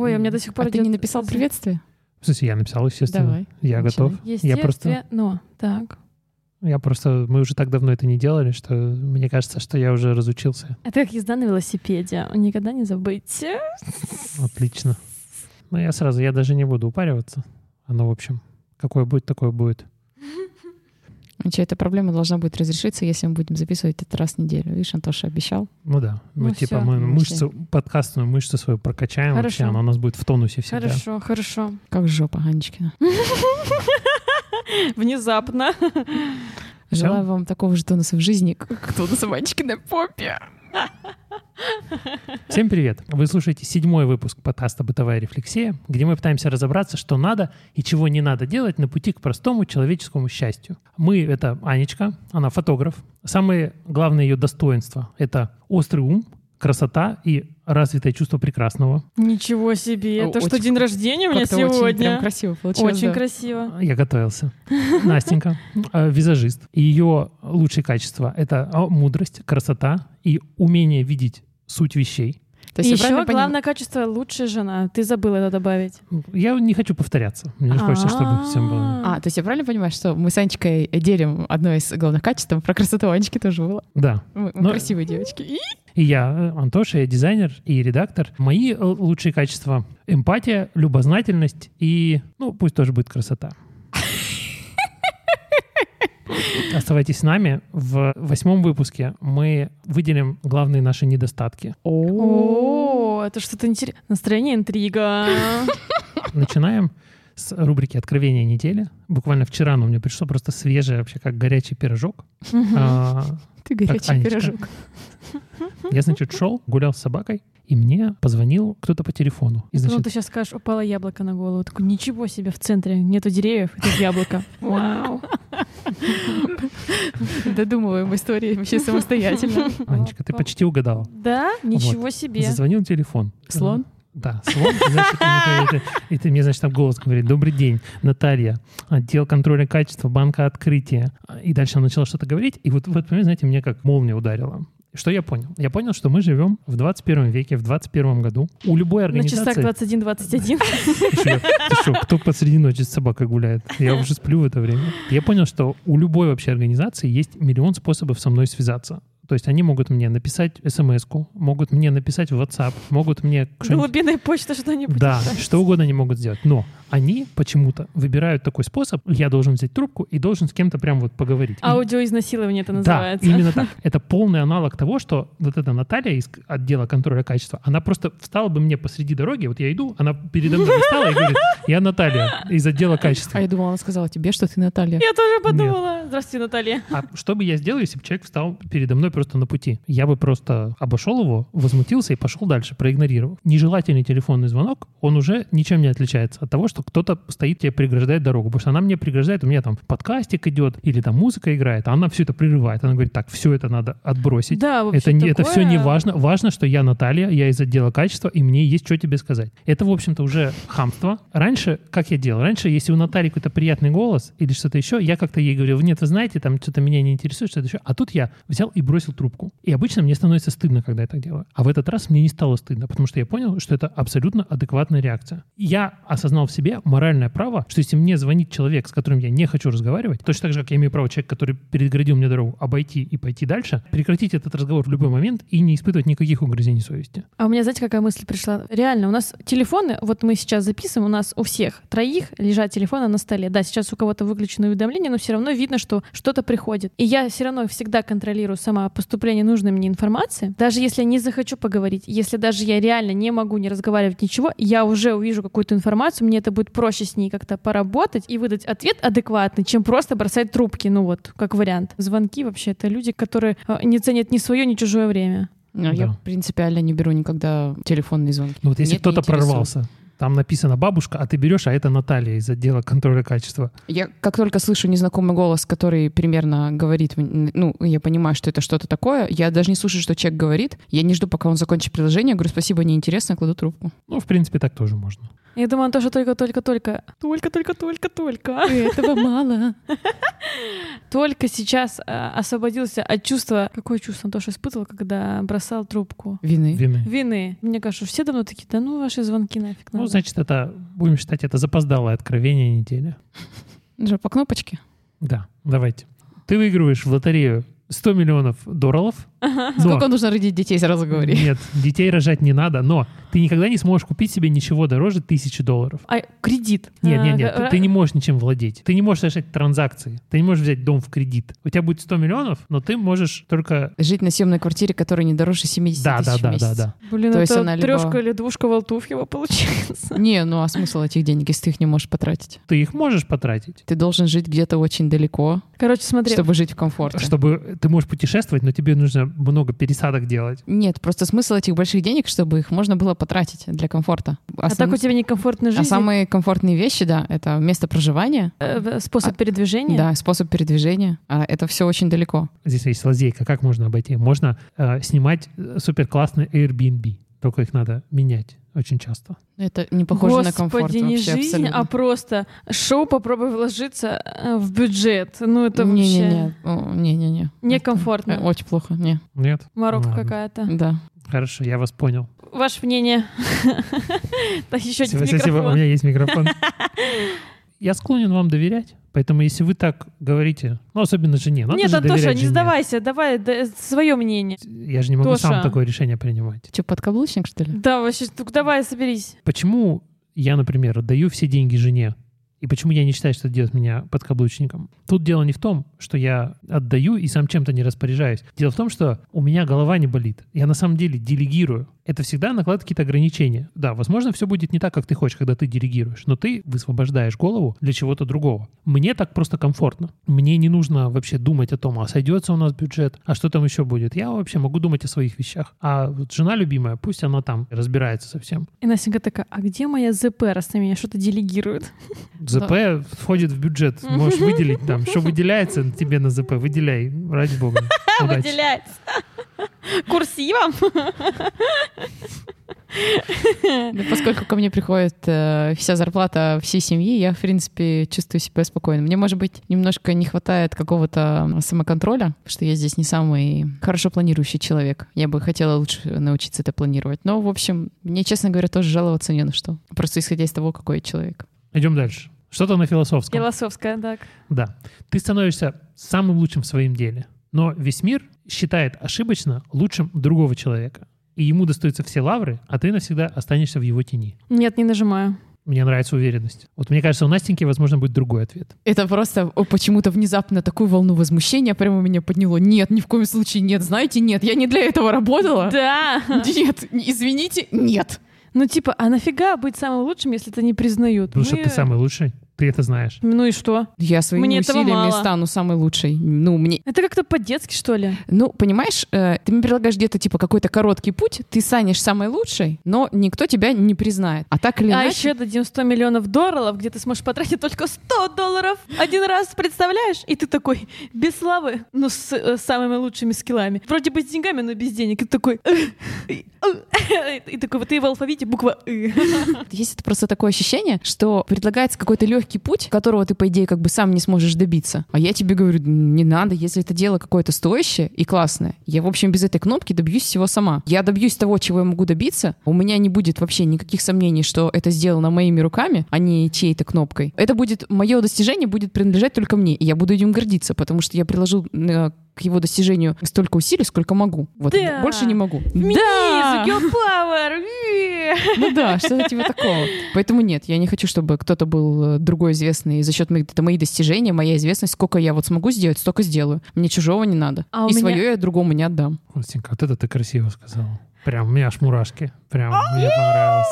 Ой, у меня до сих пор А ты идет- не написал приветствие? В смысле, я написал, естественно. Давай. Я Начинай. готов. Я просто, Естественно. Так. я просто, мы уже так давно это не делали, что мне кажется, что я уже разучился. Это как езда на велосипеде. Никогда не забыть. Отлично. Ну, я сразу, я даже не буду упариваться. Оно, в общем, какое будет, такое будет. Значит, эта проблема должна будет разрешиться, если мы будем записывать этот раз в неделю. Видишь, Антоша обещал. Ну да. Ну, Ну типа всё. мы Ну, мышцу, подкастную мышцу свою прокачаем вообще, Хорошо. она у нас будет в тонусе всегда. Хорошо, хорошо. Как жопа Анечкина. Внезапно. Желаю вам такого же тонуса в жизни, как тонуса в Анечкиной попе. Всем привет! Вы слушаете седьмой выпуск подкаста «Бытовая рефлексия», где мы пытаемся разобраться, что надо и чего не надо делать на пути к простому человеческому счастью. Мы — это Анечка, она фотограф. Самые главные ее достоинства — это острый ум, красота и развитое чувство прекрасного. Ничего себе. Это что, очень- день рождения у меня Как-то очень сегодня? красиво получилось. Очень да. красиво. Я готовился. Настенька, э, визажист. Ее лучшие качества — это а, мудрость, красота и умение видеть суть вещей. То есть Еще главное качество — лучшая жена. Ты забыл это добавить. Я не хочу повторяться. Мне же хочется, чтобы всем было... А, то есть я правильно понимаю, что мы с Анечкой делим одно из главных качеств, про красоту Анечки тоже было. Да. Мы, мы красивые девочки. И И я, э, Антоша, я дизайнер и редактор. Мои э, лучшие качества — эмпатия, любознательность и, ну, пусть тоже будет красота. Оставайтесь с нами. В восьмом выпуске мы выделим главные наши недостатки. О, это что-то интересное. Настроение интрига. Начинаем с рубрики «Откровения недели». Буквально вчера оно мне пришло просто свежее, вообще как горячий пирожок. А, ты горячий пирожок. Я, значит, шел, гулял с собакой, и мне позвонил кто-то по телефону. И, Ну, значит, ты сейчас скажешь, упало яблоко на голову. Такой, ничего себе, в центре нету деревьев, это яблоко. Вау. Додумываем истории вообще самостоятельно. Анечка, ты почти угадала. Да? Ничего себе. Зазвонил телефон. Слон? Да, слон. Значит, и ты мне, значит, там голос говорит, добрый день, Наталья, отдел контроля качества, банка открытия. И дальше она начала что-то говорить, и вот в этот момент, знаете, мне как молния ударила. Что я понял? Я понял, что мы живем в 21 веке, в 21 году. У любой На часах организации... 21-21. Ты что, кто посреди ночи с собакой гуляет? Я уже сплю в это время. Я понял, что у любой вообще организации есть миллион способов со мной связаться. То есть они могут мне написать смс-ку, могут мне написать в WhatsApp, могут мне Голубиная почта, что-нибудь. да, что угодно они могут сделать. Но они почему-то выбирают такой способ, я должен взять трубку и должен с кем-то прям вот поговорить. Аудиоизнасилование это да, называется. именно так. Это полный аналог того, что вот эта Наталья из отдела контроля качества, она просто встала бы мне посреди дороги, вот я иду, она передо мной встала и говорит, я Наталья из отдела качества. А я думала, она сказала тебе, что ты Наталья. Я тоже подумала. Здравствуйте, Наталья. А что бы я сделал, если бы человек встал передо мной просто на пути? Я бы просто обошел его, возмутился и пошел дальше, проигнорировав. Нежелательный телефонный звонок, он уже ничем не отличается от того, что кто-то стоит тебе преграждает дорогу. Потому что она мне преграждает, у меня там подкастик идет, или там музыка играет, а она все это прерывает. Она говорит, так, все это надо отбросить. Да, вообще Это, не, это такое- все не важно. Важно, что я Наталья, я из отдела качества, и мне есть что тебе сказать. Это, в общем-то, уже хамство. Раньше, как я делал? Раньше, если у Натальи какой-то приятный голос или что-то еще, я как-то ей говорил, нет, вы знаете, там что-то меня не интересует, что-то еще. А тут я взял и бросил трубку. И обычно мне становится стыдно, когда я так делаю. А в этот раз мне не стало стыдно, потому что я понял, что это абсолютно адекватная реакция. Я осознал в себе моральное право, что если мне звонит человек, с которым я не хочу разговаривать, точно так же, как я имею право человек, который переградил мне дорогу, обойти и пойти дальше, прекратить этот разговор в любой момент и не испытывать никаких угрызений совести. А у меня, знаете, какая мысль пришла? Реально, у нас телефоны, вот мы сейчас записываем, у нас у всех троих лежат телефоны на столе. Да, сейчас у кого-то выключено уведомление, но все равно видно, что что-то приходит. И я все равно всегда контролирую сама поступление нужной мне информации. Даже если я не захочу поговорить, если даже я реально не могу не разговаривать ничего, я уже увижу какую-то информацию, мне это будет проще с ней как-то поработать и выдать ответ адекватный, чем просто бросать трубки, ну вот, как вариант. Звонки вообще это люди, которые э, не ценят ни свое, ни чужое время. Ну, Я Да. принципиально не беру никогда телефонные звонки. Ну вот если кто-то интересует. прорвался, там написано бабушка, а ты берешь, а это Наталья из отдела контроля качества. Я как только слышу незнакомый голос, который примерно говорит, ну, я понимаю, что это что-то такое, я даже не слушаю, что человек говорит, я не жду, пока он закончит предложение, говорю, спасибо, неинтересно, кладу трубку. Ну, в принципе, так тоже можно. Я думаю, он тоже только-только-только... Только-только-только-только. Этого мало. Только сейчас а, освободился от чувства... Какое чувство он тоже испытывал, когда бросал трубку? Вины. Вины. Вины. Мне кажется, все давно такие, да ну ваши звонки нафиг Ну. Значит, это, будем считать, это запоздалое откровение недели. Же по кнопочке. Да, давайте. Ты выигрываешь в лотерею 100 миллионов долларов. но- Сколько нужно родить детей, сразу говори. Нет, детей рожать не надо, но ты никогда не сможешь купить себе ничего дороже тысячи долларов. А, кредит. Нет, А, нет, нет, ты, ра- ты не можешь ничем владеть. Ты не можешь совершать транзакции. Ты не можешь взять дом в кредит. У тебя будет 100 миллионов, но ты можешь только... Жить на съемной квартире, которая не дороже 70 Да, да, тысяч в да, да, месяц. да. Блин, То есть это она либо- трешка или двушка Волтуфьева получается. Не, ну а смысл этих денег, если ты их не можешь потратить? Ты их можешь потратить, Ты должен жить где-то очень далеко, Короче, смотри. чтобы жить в комфорте. чтобы ты можешь путешествовать, но тебе нужно много пересадок делать. Нет, просто смысл этих больших денег, чтобы их можно было потратить для комфорта. А так у тебя некомфортная а жизнь? самые комфортные вещи, да, это место проживания, э, способ а- передвижения? да, способ передвижения, а это все очень далеко. Здесь есть лазейка, как можно обойти. Можно э, снимать супер классный Airbnb, только их надо менять очень часто. Это не похоже Господи, на комфорт не вообще жизнь, абсолютно. а просто шоу «Попробуй вложиться э, в бюджет». Ну, это вообще Не-не-не, некомфортно. Это, Очень плохо, не. Нет? Морока какая-то. Да. Хорошо, я вас понял. Ваше мнение? Да, еще один спасибо, у микрофон. меня есть микрофон. Я склонен вам доверять, поэтому если вы так говорите, ну, особенно жене, надо Нет, же Антоша, не жене. сдавайся, давай свое мнение. Я же не могу сам Тоша. такое решение принимать. Че, подкаблучник, что ли? Да, вообще, ну, давай, соберись. Почему я, например, отдаю все деньги жене, и почему я не считаю, что это делает меня подкаблучником? Тут дело не в том, что я отдаю и сам чем-то не распоряжаюсь. Дело в том, что у меня голова не болит. Я на самом деле делегирую. Это всегда накладывает какие-то ограничения. Да, возможно, все будет не так, как ты хочешь, когда ты делегируешь, но ты высвобождаешь голову для чего-то другого. Мне так просто комфортно. Мне не нужно вообще думать о том, а сойдется у нас бюджет, а что там еще будет. Я вообще могу думать о своих вещах. А вот жена любимая, пусть она там разбирается со всем. И Настенька такая, а где моя ЗП, раз на меня что-то делегирует? ЗП входит в бюджет. Можешь выделить там, что выделяется тебе на ЗП, выделяй, ради бога. Удачи. Выделяется. Курсивом? Да, поскольку ко мне приходит э, вся зарплата всей семьи, я, в принципе, чувствую себя спокойно. Мне, может быть, немножко не хватает какого-то самоконтроля, что я здесь не самый хорошо планирующий человек. Я бы хотела лучше научиться это планировать. Но, в общем, мне, честно говоря, тоже жаловаться не на что. Просто исходя из того, какой я человек. Идем дальше. Что-то на философском. Философская, так. Да. Ты становишься самым лучшим в своем деле. Но весь мир считает ошибочно лучшим другого человека. И ему достаются все лавры, а ты навсегда останешься в его тени. Нет, не нажимаю. Мне нравится уверенность. Вот мне кажется, у Настеньки, возможно, будет другой ответ. Это просто почему-то внезапно такую волну возмущения прямо меня подняло. Нет, ни в коем случае нет. Знаете, нет, я не для этого работала. Да. Нет, извините, нет. Ну, типа, а нафига быть самым лучшим, если это не признают? Потому что Мы- ты самый лучший. Ты это знаешь. Ну и что? Я своими Мне усилиями стану самой лучшей. Ну, мне... Это как-то по-детски, что ли? Ну, понимаешь, э, ты мне предлагаешь где-то, типа, какой-то короткий путь, ты станешь самой лучшей, но никто тебя не признает. А так или А иначе... еще дадим 100 миллионов долларов, где ты сможешь потратить только 100 долларов один раз, представляешь? И ты такой, без славы, но с э, самыми лучшими скиллами. Вроде бы с деньгами, но без денег. И ты такой... И такой, вот ты в алфавите буква «ы». Есть это просто такое ощущение, что предлагается какой-то легкий путь, которого ты, по идее, как бы сам не сможешь добиться. А я тебе говорю, не надо, если это дело какое-то стоящее и классное. Я, в общем, без этой кнопки добьюсь всего сама. Я добьюсь того, чего я могу добиться. У меня не будет вообще никаких сомнений, что это сделано моими руками, а не чьей-то кнопкой. Это будет, мое достижение будет принадлежать только мне, и я буду этим гордиться, потому что я приложил э, к его достижению столько усилий, сколько могу. Вот, Да. больше не могу. Феминизм, Да! power. Ну да, что-то типа такого. Поэтому нет, я не хочу, чтобы кто-то был э, другой известный за счет моих, это мои достижения, моя известность. Сколько я вот смогу сделать, столько сделаю. Мне чужого не надо. А И меня- свое я другому не отдам. Настенька, вот это ты красиво сказала. Прям, у меня аж мурашки. Прям, мне понравилось.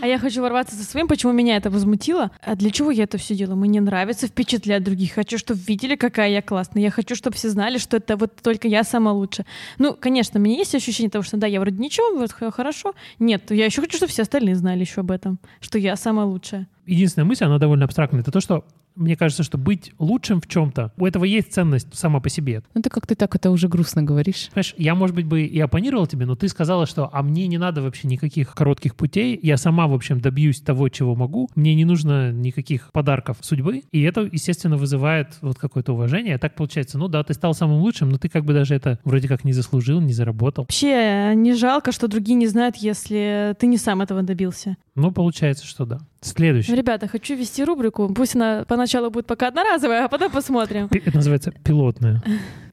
А я хочу ворваться со своим, почему меня это возмутило. А для чего я это все делаю? Мне нравится впечатлять других. Хочу, чтобы видели, какая я классная. Я хочу, чтобы все знали, что это вот только я самая лучшая. Ну, конечно, у меня есть ощущение того, что да, я вроде ничего, вот хорошо. Нет, я еще хочу, чтобы все остальные знали еще об этом, что я самая лучшая. Единственная мысль, она довольно абстрактная, это то, что мне кажется, что быть лучшим в чем-то, у этого есть ценность сама по себе. Ну ты как ты так это уже грустно говоришь. Понимаешь, я, может быть, бы и оппонировал тебе, но ты сказала, что а мне не надо вообще никаких коротких путей, я сама, в общем, добьюсь того, чего могу, мне не нужно никаких подарков судьбы, и это, естественно, вызывает вот какое-то уважение. А так получается, ну да, ты стал самым лучшим, но ты как бы даже это вроде как не заслужил, не заработал. Вообще не жалко, что другие не знают, если ты не сам этого добился. Ну, получается, что да. Следующий. Ребята, хочу вести рубрику. Пусть она поначалу будет пока одноразовая, а потом посмотрим. Это называется пилотная.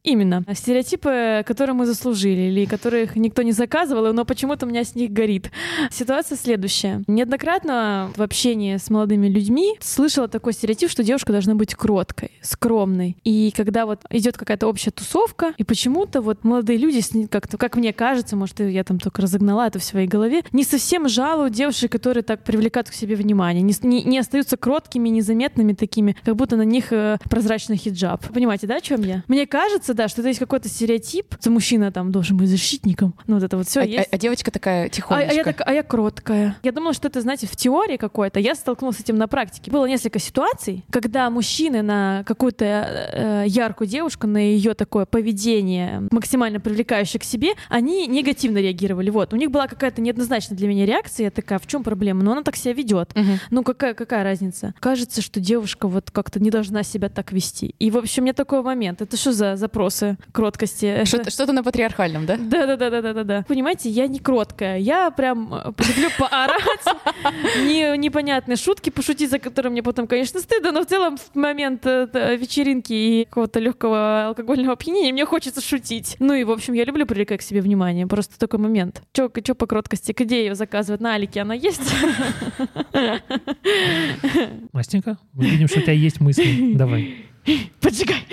Именно. Стереотипы, которые мы заслужили, или которых никто не заказывал, но почему-то у меня с них горит. Ситуация следующая. Неоднократно в общении с молодыми людьми слышала такой стереотип, что девушка должна быть кроткой, скромной. И когда вот идет какая-то общая тусовка, и почему-то вот молодые люди, как-то, как мне кажется, может, я там только разогнала это в своей голове, не совсем жалуют девушек, которые так привлекают к себе внимание, не, не, не остаются кроткими, незаметными такими, как будто на них э, прозрачный хиджаб. Понимаете, да, о чем я? Мне кажется, да, что это есть какой-то стереотип, что мужчина там должен быть защитником. Ну, вот это вот все а, есть. А, а девочка такая тихонечко. А, а, я так, а я кроткая. Я думала, что это, знаете, в теории какой-то. Я столкнулась с этим на практике. Было несколько ситуаций, когда мужчины на какую-то э, яркую девушку, на ее такое поведение максимально привлекающее к себе, они негативно реагировали. Вот. У них была какая-то неоднозначная для меня реакция. Я такая, в чем проблема? Ну, она так себя ведет. Угу. Ну, какая, какая разница? Кажется, что девушка вот как-то не должна себя так вести. И, в общем, у меня такой момент. Это что за запрос? Вопросы кроткости. Что-то, что-то на патриархальном, да? Да, да, да, да, да, да, да. Понимаете, я не кроткая. Я прям э, люблю поорать, не, непонятные шутки пошутить, за которые мне потом, конечно, стыдно, но в целом в момент э, вечеринки и какого-то легкого алкогольного опьянения мне хочется шутить. Ну и, в общем, я люблю привлекать к себе внимание. Просто такой момент. Чё, чё по кроткости? Где ее заказывать? На Алике она есть? Настенька, мы видим, что у тебя есть мысли. Давай. Поджигай!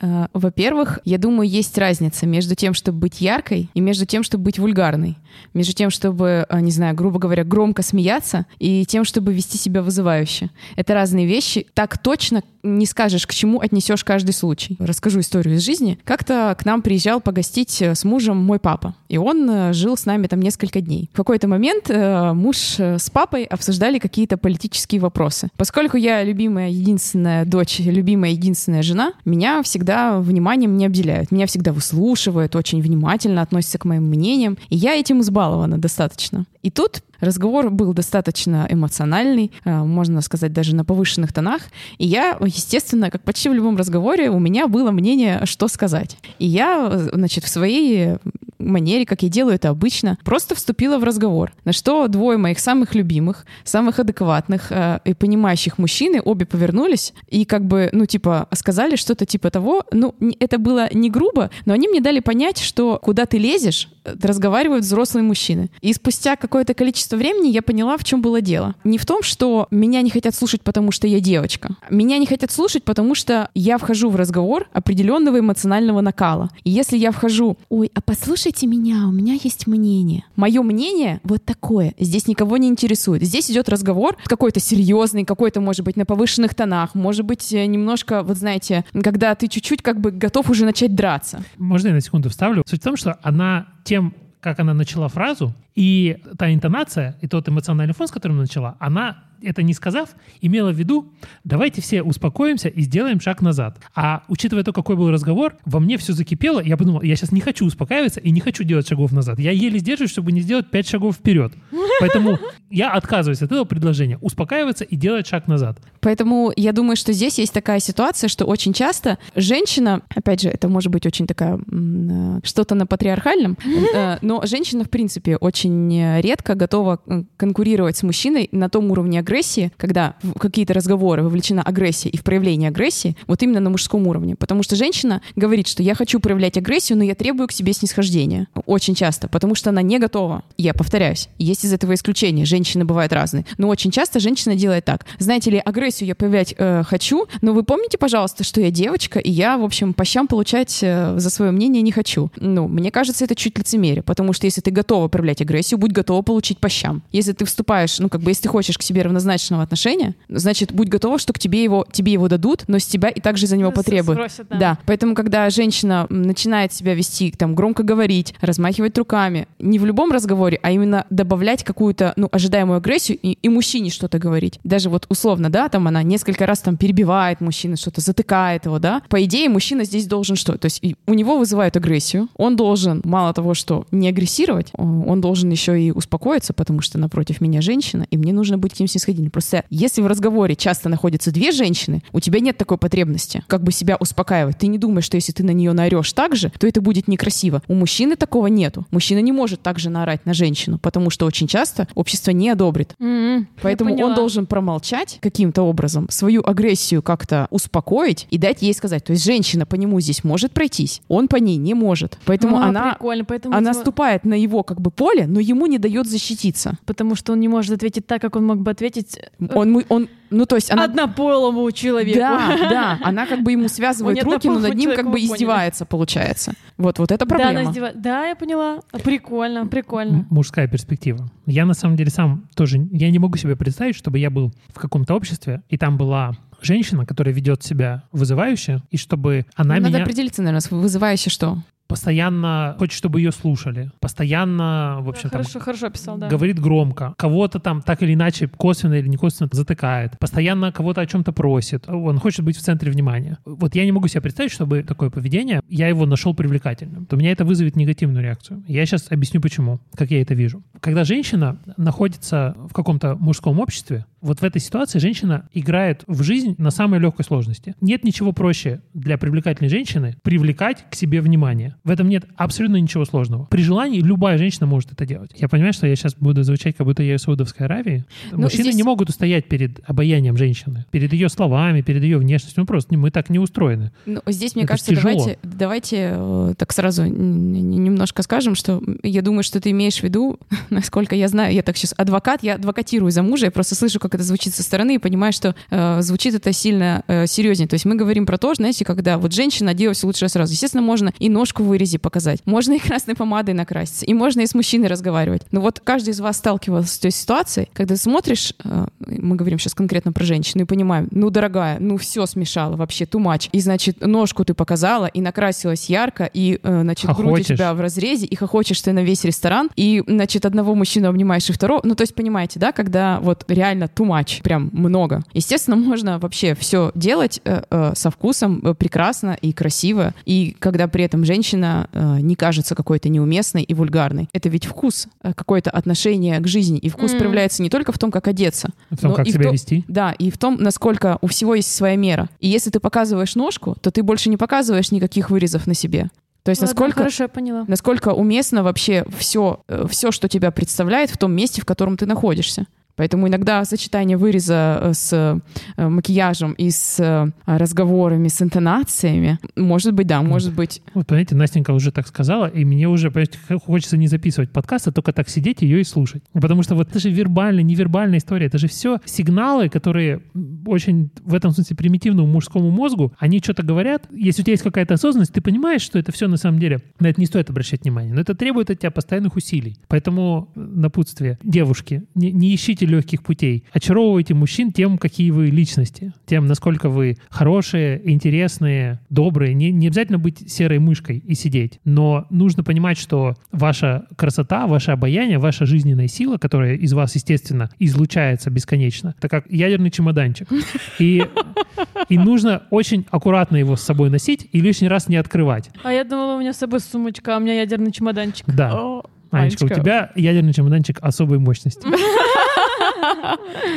А, во-первых, я думаю, есть разница между тем, чтобы быть яркой, и между тем, чтобы быть вульгарной. Между тем, чтобы, а, не знаю, грубо говоря, громко смеяться, и тем, чтобы вести себя вызывающе. Это разные вещи. Так точно не скажешь, к чему отнесешь каждый случай. Расскажу историю из жизни. Как-то к нам приезжал погостить э, с мужем мой папа, и он э, жил с нами там несколько дней. В какой-то момент э, муж с папой обсуждали какие-то политические вопросы. Поскольку я любимая единственная дочь, любимая единственная жена, меня всегда вниманием не обделяют. Меня всегда выслушивают, очень внимательно относятся к моим мнениям, и я этим избалована достаточно. И тут разговор был достаточно эмоциональный, можно сказать, даже на повышенных тонах. И я, естественно, как почти в любом разговоре, у меня было мнение, что сказать. И я, значит, в своей манере, как я делаю это обычно, просто вступила в разговор. На что двое моих самых любимых, самых адекватных э, и понимающих мужчины обе повернулись и как бы, ну, типа, сказали что-то типа того, ну, это было не грубо, но они мне дали понять, что куда ты лезешь, э, разговаривают взрослые мужчины. И спустя какое-то количество времени я поняла, в чем было дело. Не в том, что меня не хотят слушать, потому что я девочка. Меня не хотят слушать, потому что я вхожу в разговор определенного эмоционального накала. И если я вхожу, ой, а послушайте меня, у меня есть мнение. Мое мнение вот такое. Здесь никого не интересует. Здесь идет разговор какой-то серьезный, какой-то, может быть, на повышенных тонах, может быть, э, немножко, вот знаете, когда ты чуть-чуть как бы готов уже начать драться. Можно я на секунду вставлю? Суть в том, что она тем, как она начала фразу, и та интонация, и тот эмоциональный фон, с которым она начала, она это не сказав, имела в виду, давайте все успокоимся и сделаем шаг назад. А учитывая то, какой был разговор, во мне все закипело, я подумал, я сейчас не хочу успокаиваться и не хочу делать шагов назад. Я еле сдерживаюсь, чтобы не сделать пять шагов вперед. Поэтому я отказываюсь от этого предложения, успокаиваться и делать шаг назад. Поэтому я думаю, что здесь есть такая ситуация, что очень часто женщина, опять же, это может быть очень такая э, что-то на патриархальном, э, но женщина, в принципе, очень редко готова конкурировать с мужчиной на том уровне агрессии, когда в какие-то разговоры вовлечена агрессия и в проявление агрессии, вот именно на мужском уровне. Потому что женщина говорит, что я хочу проявлять агрессию, но я требую к себе снисхождения. Очень часто, потому что она не готова. Я повторяюсь, есть из этого исключения. Женщины бывают разные. Но очень часто женщина делает так. Знаете ли, агрессию я проявлять э, хочу, но вы помните, пожалуйста, что я девочка, и я, в общем, по щам получать э, за свое мнение не хочу. Ну, мне кажется, это чуть лицемерие, потому что если ты готова проявлять агрессию, будь готова получить по щам. Если ты вступаешь, ну, как бы, если ты хочешь к себе равнозначного отношения, значит, будь готова, что к тебе его, тебе его дадут, но с тебя и также за него потребуют. Спросят, да. да. Поэтому, когда женщина начинает себя вести, там, громко говорить, размахивать руками, не в любом разговоре, а именно добавлять какую-то, ну, ожидаемую агрессию и, и мужчине что-то говорить. Даже вот условно, да, там она несколько раз там перебивает мужчину, что-то затыкает его, да. По идее, мужчина здесь должен что? То есть у него вызывают агрессию. Он должен, мало того, что не агрессировать, он должен еще и успокоиться, потому что напротив меня женщина, и мне нужно быть к ним снисходительным. Просто если в разговоре часто находятся две женщины, у тебя нет такой потребности как бы себя успокаивать. Ты не думаешь, что если ты на нее наорешь так же, то это будет некрасиво. У мужчины такого нету. Мужчина не может так же наорать на женщину, потому что очень часто общество не одобрит. М-м, Поэтому он должен промолчать каким-то образом, свою агрессию как-то успокоить и дать ей сказать. То есть женщина по нему здесь может пройтись, он по ней не может. Поэтому А, она, поэтому, она видимо, ступает на его как бы поле, но ему не дает защититься. потому что он не может ответить так, как он мог бы ответить э, Он, он ну то есть она... однополому человеку. Да, да, она как бы ему связывает Он руки, но над ним как бы поняли. издевается, получается. Вот, вот это Да, она проблема. издева- да, я поняла. Прикольно, прикольно. Мужская перспектива. Я на самом деле сам тоже, я не могу себе представить, чтобы я был в каком-то обществе, и там была женщина, которая ведет себя вызывающе, и чтобы она Надо меня определиться, наверное, вызывающе что. Постоянно хочет, чтобы ее слушали, постоянно, в общем, там, хорошо, хорошо описал, да. говорит громко, кого-то там так или иначе косвенно или не косвенно затыкает, постоянно кого-то о чем-то просит, он хочет быть в центре внимания. Вот я не могу себе представить, чтобы такое поведение, я его нашел привлекательным. То у меня это вызовет негативную реакцию. Я сейчас объясню почему, как я это вижу. Когда женщина находится в каком-то мужском обществе, вот в этой ситуации женщина играет в жизнь на самой легкой сложности. Нет ничего проще для привлекательной женщины привлекать к себе внимание. В этом нет абсолютно ничего сложного. При желании любая женщина может это делать. Я понимаю, что я сейчас буду звучать, как будто я из Саудовской Аравии. Ну, Мужчины здесь- не могут устоять перед обаянием женщины, перед ее словами, перед ее внешностью. Ну просто мы так не устроены. Ну, здесь, мне Это кажется, тяжело. давайте, давайте э, так сразу немножко скажем, что я думаю, что ты имеешь в виду, насколько я знаю, я так сейчас адвокат, я адвокатирую за мужа, я просто слышу, как это звучит со стороны, и понимаю, что э, звучит это сильно э, серьезнее. То есть мы говорим про то, знаете, когда вот женщина оделась лучше сразу. Естественно, можно и ножку в вырезе показать, можно и красной помадой накраситься, и можно и с мужчиной разговаривать. Но вот каждый из вас сталкивался с той ситуацией, когда смотришь, э, мы говорим сейчас конкретно про женщину, и понимаем, ну, дорогая, ну, все смешало вообще, too much. И, значит, ножку ты показала, и накрасилась ярко, и, э, значит, грудь у Хохочешь. тебя в разрезе, и хохочешь ты на весь ресторан, и, значит, одного мужчину обнимаешь и второго. Ну, то есть, понимаете, да, когда вот реально too much, прям много. Естественно, можно вообще все делать э, э, со вкусом, э, прекрасно и красиво, и когда при этом женщина э, не кажется какой-то неуместной и вульгарной. Это ведь вкус, э, какое-то отношение к жизни, и вкус М. проявляется не только в том, как одеться, В том, Но как и в себя то- вести. да, и в том, насколько у всего есть своя мера. И если ты показываешь ножку, то ты больше не показываешь никаких вырезов на себе. То есть Ладно, насколько, Хорошо, я поняла. насколько уместно вообще все, все, что тебя представляет в том месте, в котором ты находишься. Поэтому иногда сочетание выреза э, с э, макияжем и с э, разговорами, с интонациями, может быть, да, может быть... Вот, понимаете, Настенька уже так сказала, и мне уже, понимаете, хочется не записывать подкаст, а только так сидеть ее и слушать. Потому что вот это же вербальная, невербальная история, это же все сигналы, которые очень в этом смысле примитивному мужскому мозгу, они что-то говорят. Если у тебя есть какая-то осознанность, ты понимаешь, что это все на самом деле, на это не стоит обращать внимание, но это требует от тебя постоянных усилий. Поэтому напутствие. Девушки, не, не ищите легких путей. Очаровывайте мужчин тем, какие вы личности, тем, насколько вы хорошие, интересные, добрые. Не, не обязательно быть серой мышкой и сидеть, но нужно понимать, что ваша красота, ваше обаяние, ваша жизненная сила, которая из вас, естественно, излучается бесконечно, это как ядерный чемоданчик. И, и нужно очень аккуратно его с собой носить и лишний раз не открывать. А я думала, у меня с собой сумочка, а у меня ядерный чемоданчик. Да. О, Анечка, у Анечка. тебя ядерный чемоданчик особой мощности.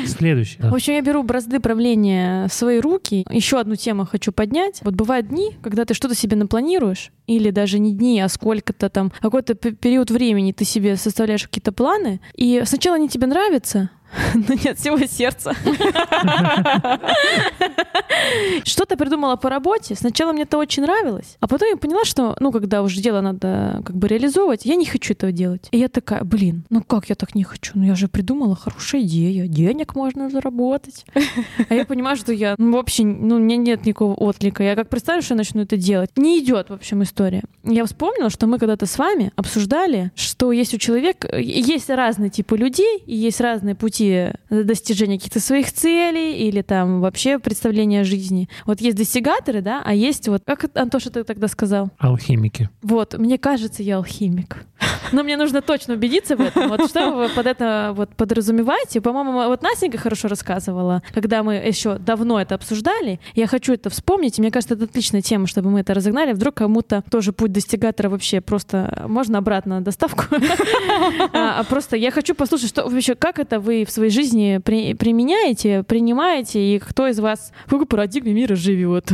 Следующий. В общем, я беру бразды правления в свои руки. Еще одну тему хочу поднять. Вот бывают дни, когда ты что-то себе напланируешь, или даже не дни, а сколько-то там, какой-то период времени ты себе составляешь какие-то планы, и сначала они тебе нравятся, но не от всего сердца. Что-то придумала по работе. Сначала мне это очень нравилось, а потом я поняла, что, ну, когда уже дело надо как бы реализовывать, я не хочу этого делать. И я такая, блин, ну как я так не хочу? Ну я же придумала хорошая идея, денег можно заработать. А я понимаю, что я ну, вообще, ну, у меня нет никакого отклика. Я как представлю, что я начну это делать. Не идет, в общем, история. Я вспомнила, что мы когда-то с вами обсуждали, что есть у человека, есть разные типы людей, и есть разные пути достижения каких-то своих целей или там вообще представления о жизни. Вот есть достигаторы, да, а есть вот, как Антоша ты тогда сказал? Алхимики. Вот, мне кажется, я алхимик. Но мне нужно точно убедиться в этом. Вот что вы под это вот подразумеваете? По-моему, вот Настенька хорошо рассказывала, когда мы еще давно это обсуждали. Я хочу это вспомнить, и мне кажется, это отличная тема, чтобы мы это разогнали. Вдруг кому-то тоже путь достигатора вообще просто можно обратно на доставку. А, а просто я хочу послушать, что вообще, как это вы в своей жизни применяете, принимаете, и кто из вас в какой парадигме мира живет?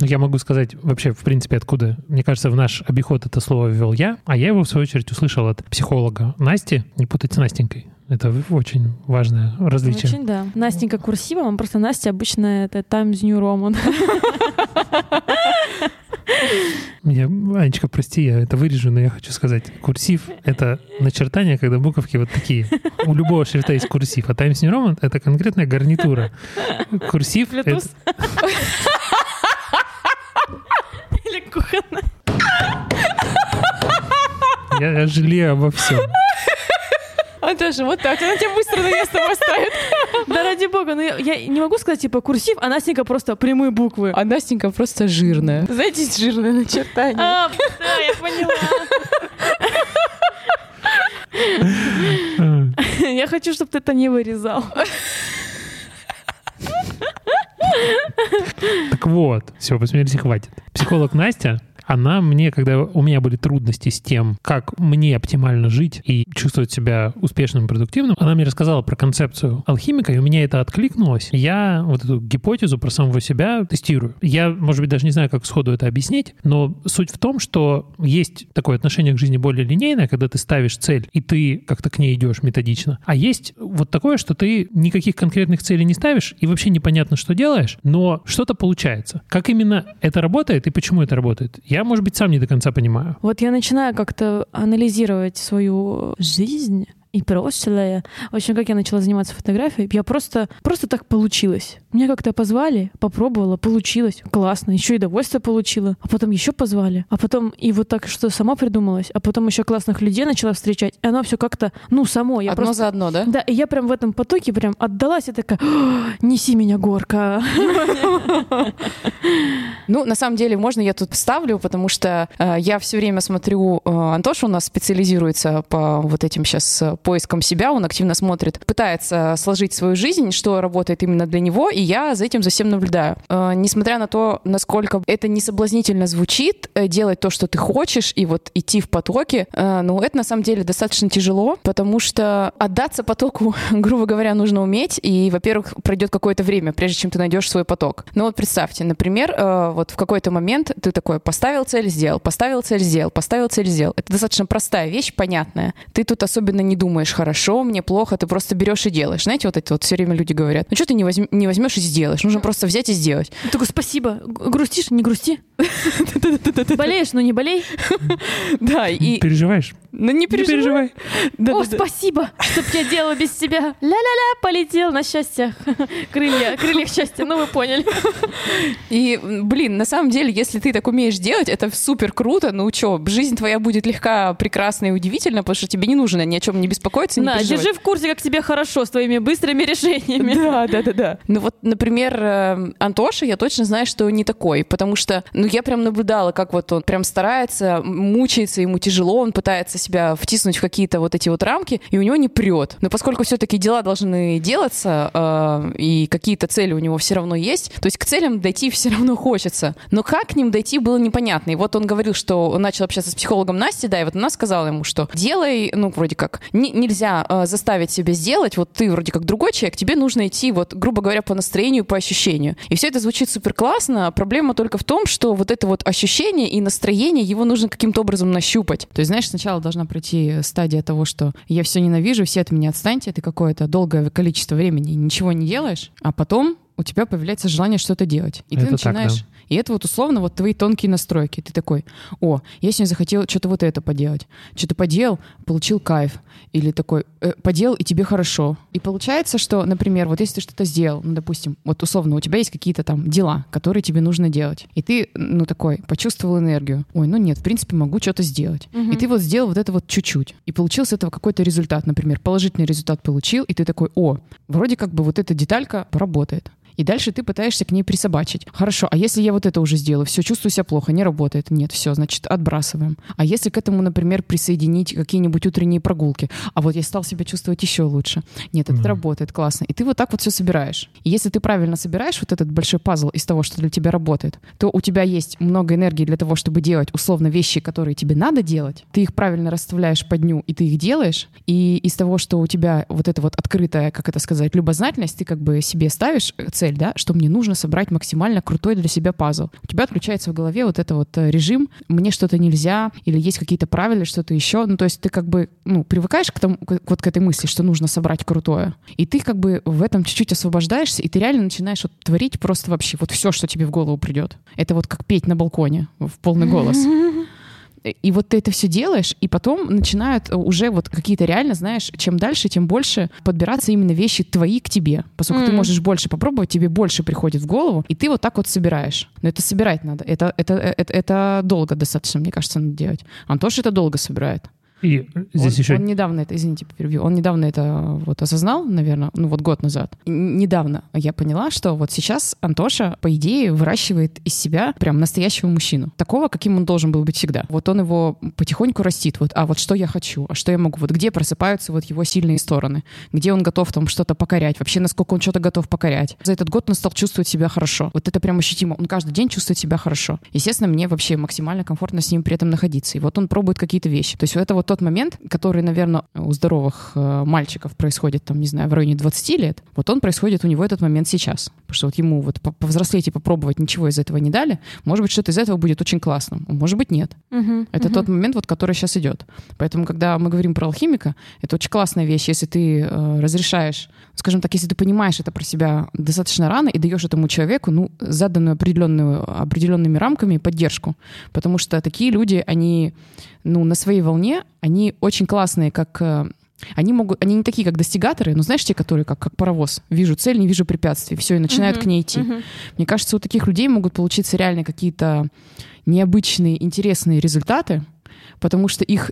Я могу сказать вообще, в принципе, откуда. Мне кажется, в наш обиход это слово ввел я, а я его, в свою очередь, услышал от психолога Насти. Не путать с Настенькой. Это очень важное различие. Очень, да. Настенька курсивом, а просто Настя обычно это Times New Roman. Мне, Анечка, прости, я это вырежу, но я хочу сказать, курсив — это начертание, когда буковки вот такие. У любого шрифта есть курсив, а Times New Roman — это конкретная гарнитура. Курсив — это... Или кухонная. Я, я жалею обо всем. Антоша, вот так, она тебя быстро на место поставит. Да ради бога, ну я не могу сказать, типа, курсив, а Настенька просто прямые буквы. А Настенька просто жирная. Знаете, жирное начертание. А, да, я поняла. Я хочу, чтобы ты это не вырезал. Так вот, все, и хватит. Психолог Настя она мне, когда у меня были трудности с тем, как мне оптимально жить и чувствовать себя успешным и продуктивным, она мне рассказала про концепцию алхимика, и у меня это откликнулось. Я вот эту гипотезу про самого себя тестирую. Я, может быть, даже не знаю, как сходу это объяснить, но суть в том, что есть такое отношение к жизни более линейное, когда ты ставишь цель, и ты как-то к ней идешь методично. А есть вот такое, что ты никаких конкретных целей не ставишь, и вообще непонятно, что делаешь, но что-то получается. Как именно это работает и почему это работает? Я я, может быть, сам не до конца понимаю. Вот я начинаю как-то анализировать свою жизнь и прошлое. В общем, как я начала заниматься фотографией, я просто, просто так получилось. Меня как-то позвали, попробовала, получилось, классно, еще и удовольствие получила, а потом еще позвали, а потом и вот так что сама придумалась, а потом еще классных людей начала встречать, и оно все как-то, ну, само. Я одно просто, за одно, да? Да, и я прям в этом потоке прям отдалась и такая, неси меня, горка. Ну, на самом деле, можно я тут ставлю, потому что э, я все время смотрю, э, Антоша у нас специализируется по вот этим сейчас э, поиском себя, он активно смотрит, пытается сложить свою жизнь, что работает именно для него, и я за этим за всем наблюдаю. Э, несмотря на то, насколько это несоблазнительно звучит, э, делать то, что ты хочешь, и вот идти в потоке, э, ну, это на самом деле достаточно тяжело, потому что отдаться потоку, грубо говоря, нужно уметь, и, во-первых, пройдет какое-то время, прежде чем ты найдешь свой поток. Ну вот представьте, например, вот в какой-то момент ты такой поставил цель, сделал, поставил цель, сделал, поставил цель, сделал. Это достаточно простая вещь, понятная. Ты тут особенно не думаешь, думаешь, хорошо, мне плохо, ты просто берешь и делаешь. Знаете, вот это вот все время люди говорят, ну что ты не, возьм, не возьмешь и сделаешь? Нужно просто взять и сделать. Такой, спасибо. Грустишь, не грусти. Болеешь, но не болей. Да, и... Переживаешь? Ну не переживай. О, спасибо, чтоб я делала без себя. Ля-ля-ля, полетел на счастье. Крылья, крылья счастья, ну вы поняли. И, блин, на самом деле, если ты так умеешь делать, это супер круто. Ну что, жизнь твоя будет легка, прекрасна и удивительна, потому что тебе не нужно ни о чем не беспокоиться беспокоиться, не да, переживать. держи в курсе, как тебе хорошо с твоими быстрыми решениями. Да, да, да, да. Ну вот, например, э, Антоша, я точно знаю, что не такой, потому что, ну, я прям наблюдала, как вот он прям старается, мучается, ему тяжело, он пытается себя втиснуть в какие-то вот эти вот рамки, и у него не прет. Но поскольку все-таки дела должны делаться, э, и какие-то цели у него все равно есть, то есть к целям дойти все равно хочется. Но как к ним дойти было непонятно. И вот он говорил, что он начал общаться с психологом Настей, да, и вот она сказала ему, что делай, ну, вроде как, не, нельзя э, заставить себя сделать, вот ты вроде как другой человек, тебе нужно идти, вот, грубо говоря, по настроению, по ощущению. И все это звучит супер классно, проблема только в том, что вот это вот ощущение и настроение, его нужно каким-то образом нащупать. То есть, знаешь, сначала должна пройти стадия того, что я все ненавижу, все от меня отстаньте, ты какое-то долгое количество времени ничего не делаешь, а потом у тебя появляется желание что-то делать. И это ты начинаешь... Так, да. И это вот условно вот твои тонкие настройки. Ты такой, о, я сегодня захотел что-то вот это поделать. Что-то поделал, получил кайф. Или такой, э, поделал, и тебе хорошо. И получается, что, например, вот если ты что-то сделал, ну, допустим, вот условно, у тебя есть какие-то там дела, которые тебе нужно делать. И ты, ну, такой, почувствовал энергию. Ой, ну нет, в принципе, могу что-то сделать. Угу. И ты вот сделал вот это вот чуть-чуть. И получил с этого какой-то результат. Например, положительный результат получил, и ты такой, о, вроде как бы вот эта деталька поработает. И дальше ты пытаешься к ней присобачить. Хорошо, а если я вот это уже сделаю, все, чувствую себя плохо, не работает. Нет, все, значит, отбрасываем. А если к этому, например, присоединить какие-нибудь утренние прогулки, а вот я стал себя чувствовать еще лучше. Нет, это Мгм. работает, классно. И ты вот так вот все собираешь. И если ты правильно собираешь вот этот большой пазл из того, что для тебя работает, то у тебя есть много энергии для того, чтобы делать условно вещи, которые тебе надо делать. Ты их правильно расставляешь по дню, и ты их делаешь. И из того, что у тебя вот эта вот открытая, как это сказать, любознательность, ты как бы себе ставишь э, цель, да, что мне нужно собрать максимально крутой для себя пазл. У тебя отключается в голове вот это вот э, режим «мне что-то нельзя» или есть какие-то правила, что-то еще. Ну, то есть ты как бы, ну, привыкаешь к тому, к- вот к этой мысли, что нужно собрать крутое. И ты как бы в этом чуть-чуть освобождаешься, и ты реально начинаешь вот творить просто вообще вот все, что тебе в голову придет. Это вот как петь на балконе в полный голос. И вот ты это все делаешь, и потом начинают уже вот какие-то реально, знаешь, чем дальше, тем больше подбираться именно вещи твои к тебе. Поскольку ты Мгм. можешь больше попробовать, тебе больше приходит в голову, и ты вот так вот собираешь. Но это собирать надо. Это, это, это, это долго достаточно, мне кажется, надо делать. Антош это долго собирает. И здесь он, еще... он недавно это, извините, перебью, он недавно это вот осознал, наверное, ну вот год назад. И недавно я поняла, что вот сейчас Антоша, по идее, выращивает из себя прям настоящего мужчину. Такого, каким он должен был быть всегда. Вот он его потихоньку растит. Вот, а вот что я хочу, а что я могу, вот где просыпаются вот его сильные стороны, где он готов там что-то покорять, вообще насколько он что-то готов покорять. За этот год он стал чувствовать себя хорошо. Вот это прям ощутимо. Он каждый день чувствует себя хорошо. Естественно, мне вообще максимально комфортно с ним при этом находиться. И вот он пробует какие-то вещи. То есть это вот тот момент, который, наверное, у здоровых э, мальчиков происходит, там, не знаю, в районе 20 лет, вот он происходит у него этот момент сейчас. Потому что вот ему вот по- повзрослеть и попробовать ничего из этого не дали, может быть, что-то из этого будет очень классным, может быть, нет. Мгм, Это мгм. тот момент, вот, который сейчас идет. Поэтому, когда мы говорим про алхимика, это очень классная вещь, если ты э, разрешаешь, скажем так, если ты понимаешь это про себя достаточно рано и даешь этому человеку, ну, заданную определенную, определенными рамками поддержку. Потому что такие люди, они, ну, на своей волне, они очень классные, как э, они могут, они не такие, как достигаторы, но знаешь, те, которые как, как паровоз. Вижу цель, не вижу препятствий, все, и начинают Мгм, к ней идти. мгм. Мне кажется, у таких людей могут получиться реально какие-то необычные, интересные результаты, потому что их,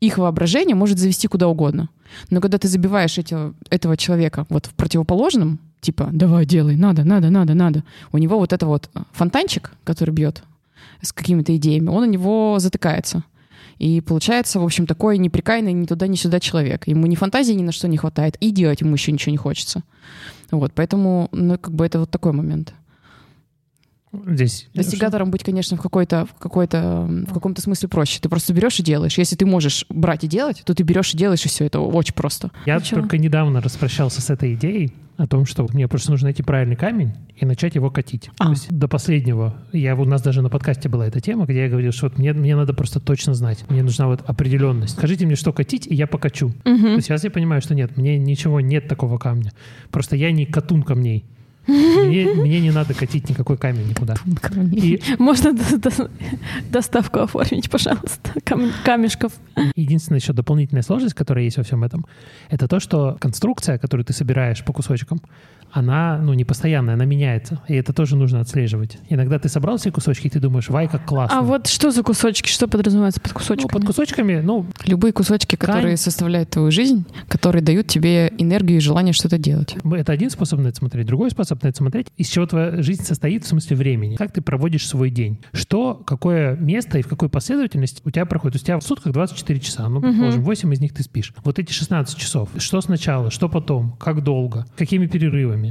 их воображение может завести куда угодно. Но когда ты забиваешь эти- этого человека вот в противоположном, типа «давай, делай, надо, надо, надо, надо», у него вот это вот фонтанчик, который бьет с какими-то идеями, он у него затыкается. И получается, в общем, такой неприкаянный ни туда, ни сюда человек. Ему ни фантазии ни на что не хватает, и делать ему еще ничего не хочется. Вот, поэтому, ну, как бы это вот такой момент. Здесь... Достигатором быть, конечно, в какой-то, в какой-то, в каком-то смысле проще. Ты просто берешь и делаешь. Если ты можешь брать и делать, то ты берешь и делаешь, и все. Это очень просто. Я Ничего. только недавно распрощался с этой идеей о том, что мне просто нужно найти правильный камень и начать его катить. А. То есть до последнего. Я, у нас даже на подкасте была эта тема, где я говорил, что вот мне, мне надо просто точно знать. Мне нужна вот определенность. Скажите мне, что катить, и я покачу. То Мгм. есть сейчас я понимаю, что нет, мне ничего нет такого камня. Просто я не катун камней. Мне, мне не надо катить никакой камень никуда. И Можно до- до- доставку оформить, пожалуйста, кам- камешков. Единственная еще дополнительная сложность, которая есть во всем этом, это то, что конструкция, которую ты собираешь по кусочкам, она ну, не постоянная, она меняется. И это тоже нужно отслеживать. Иногда ты собрал все кусочки, и ты думаешь, вай, как классно. А вот что за кусочки? Что подразумевается под ну, кусочками? под кусочками, ну, Любые кусочки, которые Ткань. составляют твою жизнь, которые дают тебе энергию и желание что-то делать. это один способ на это смотреть. Другой способ на это смотреть, из чего твоя жизнь состоит в смысле времени. Как ты проводишь свой день. Что, какое место и в какой последовательности у тебя проходит. У тебя в сутках 24 часа. Ну, предположим, 8 из них ты спишь. Вот эти 16 часов. Что сначала, что потом, как долго, какими перерывами.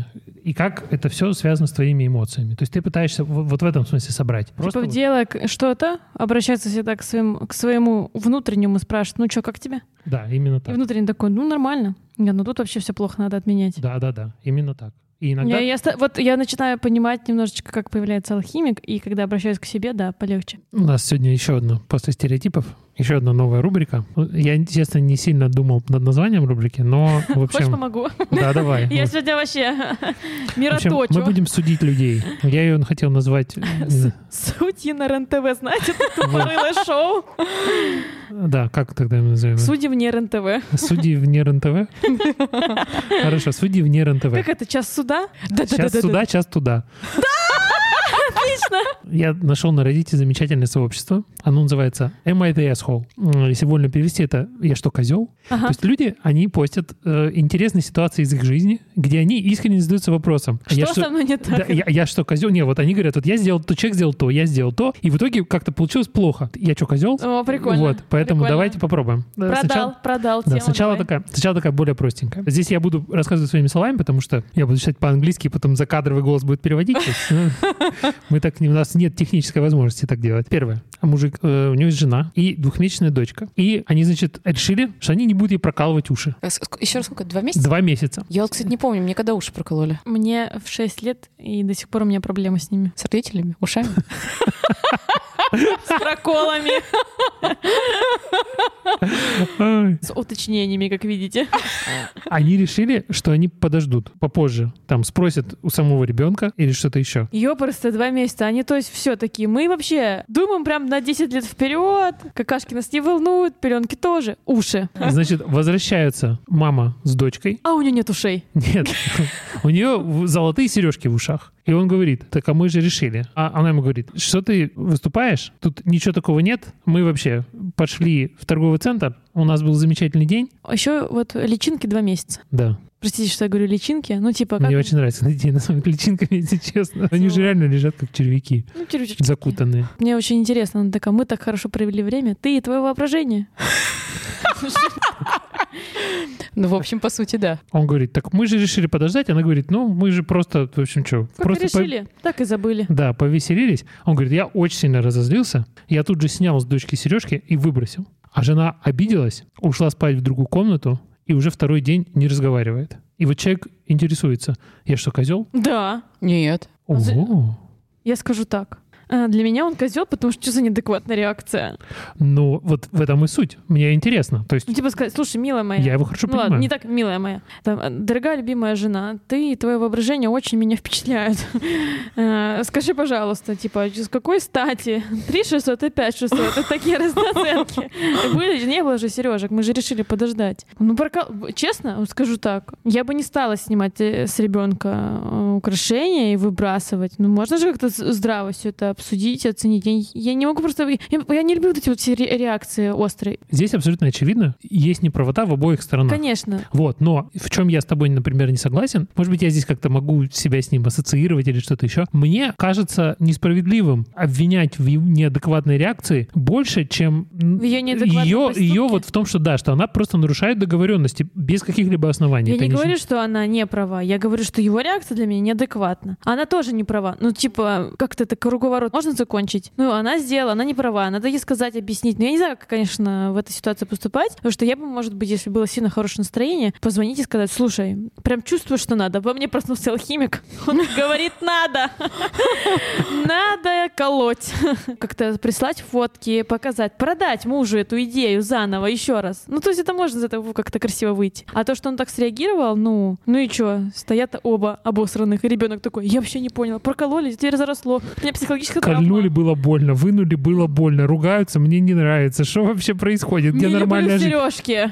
И как это все связано с твоими эмоциями. То есть ты пытаешься в- вот в этом смысле собрать. Просто Типа, вот- делая что-то, обращаться всегда к своему, к своему внутреннему, спрашивать, ну что, как тебе? Да, именно И так. внутренний такой, ну нормально. Не, ну тут вообще все плохо, надо отменять. Да, да, да. Именно так. И иногда... Я, я вот я начинаю понимать немножечко, как появляется алхимик, и когда обращаюсь к себе, да, полегче. У нас сегодня еще одно после стереотипов, еще одна новая рубрика. Ну, Я, честно, не сильно думал над названием рубрики, но, в Хочешь, общем... помогу? Да, давай. Я сегодня вообще мироточу. мы будем судить людей. Я ее хотел назвать... знаю, Судьи на РЕН-ТВ, знаете, это тупорылое шоу. Да, как тогда мы назовем? Судьи вне РЕН-ТВ. Судьи вне РНТВ? Хорошо, судьи вне РНТВ. Как это, час суда? Сейчас сюда, час туда. Отлично. Я нашел на Reddit замечательное сообщество. Оно называется Am I the Asshole? Если вольно перевести, это «Я что, козел?» То Ага. есть люди, они постят э, интересные ситуации из их жизни, где они искренне задаются вопросом. а я Что со мной не Да, так? я, я что, козел? Не, вот они говорят, вот я сделал то, человек сделал то, я сделал то, и в итоге как-то получилось плохо. Я что, козел? О, прикольно. Вот, поэтому Прикольно. давайте попробуем. Э, Продал, сначала- продал да, тему. сначала давай. такая, сначала такая более простенькая. Здесь я буду рассказывать своими словами, потому что я буду читать по-английски, потом закадровый голос будет переводить. Мы так, не- у нас нет технической возможности так делать. Первое. Мужик, э, у него есть жена и двухмесячная дочка. И они, значит, решили, что они не будут ей прокалывать уши. Ск- Еще раз сколько? Два месяца? Два месяца. Я вот, кстати, не помню, мне когда уши прокололи? Мне в 6 лет, и до сих пор у меня проблемы с ними. С родителями? Ушами? С проколами. С уточнениями, как видите. Они решили, что они подождут попозже. Там спросят у самого ребенка или что-то еще. Ёпрсто, два месяца. Они, то есть, все такие. Мы вообще думаем прям на 10 лет вперед. Какашки нас не волнуют, пеленки тоже. Уши. Значит, возвращаются мама с дочкой. А у нее нет ушей. Нет, у нее золотые сережки в ушах. И он говорит, так а мы же решили. А она ему говорит, что ты выступаешь? Тут ничего такого нет. Мы вообще пошли в торговый центр. У нас был замечательный день. Еще вот личинки два месяца. Да, Простите, что я говорю личинки. Ну, типа, как... мне очень нравится на детей называть личинками, если честно. Они же реально лежат как червяки, Ну, червячки. закутанные. Мне очень интересно. Она такая, мы так хорошо провели время. Ты и твое воображение. Ну, в общем, по сути, да. Он говорит, так мы же решили подождать. Она говорит, ну, мы же просто, в общем, что, Как просто по- решили, так и забыли. Да, повеселились. Он говорит, я очень сильно разозлился. Я тут же снял с дочки сережки и выбросил. А жена обиделась, ушла спать в другую комнату и уже второй день не разговаривает. И вот человек интересуется, я что, козел? Да. Нет. Ого. Я скажу так. А, Для меня он козел, потому что что за неадекватная реакция? Ну, вот в этом и суть. Мне интересно. То есть Ну, типа сказать, слушай, милая моя. я его хорошо ну понимаю. ладно, не так, милая моя. Там, э, дорогая любимая жена, ты и твое воображение очень меня впечатляют. Э, Скажи, пожалуйста, типа, с какой стати? 3 600 и 5 600. Это такие разноценки. Были не было же сережек, мы же решили подождать. Ну, прокол- честно, скажу так, я бы не стала снимать э, с ребенка э, украшения и выбрасывать. Ну, можно же как-то здраво все это обсудить, оценить. Я, я не могу просто... Я, я не люблю вот эти вот все ре- реакции острые. Здесь абсолютно очевидно, есть неправота в обоих сторонах. Конечно. Вот, но в чем я с тобой, например, не согласен, может быть, я здесь как-то могу себя с ним ассоциировать или что-то еще, мне кажется несправедливым обвинять в неадекватной реакции больше, чем В ее, поступке? ее вот в том, что да, что она просто нарушает договоренности без каких-либо оснований. Я не не- говорю, что она не права. Я говорю, что его реакция для меня неадекватна. Она тоже не права. Ну, типа, как-то это круговорот можно закончить? Ну, она сделала, она не права. Надо ей сказать, объяснить. Но я не знаю, как, конечно, в этой ситуации поступать. Потому что я бы, может быть, если было сильно хорошее настроение, позвонить и сказать, слушай, прям чувствую, что надо. Во мне проснулся алхимик. Он говорит, надо. Надо колоть. Как-то прислать фотки, показать, продать мужу эту идею заново, еще раз. Ну, то есть это можно из этого как-то красиво выйти. А то, что он так среагировал, ну, ну и что? Стоят оба обосранных, и ребенок такой, я вообще не понял, прокололи, теперь заросло. У меня психологическая травма. Кольнули было больно, вынули было больно, ругаются, мне не нравится. Что вообще происходит? Где не нормальная люблю жизнь? сережки.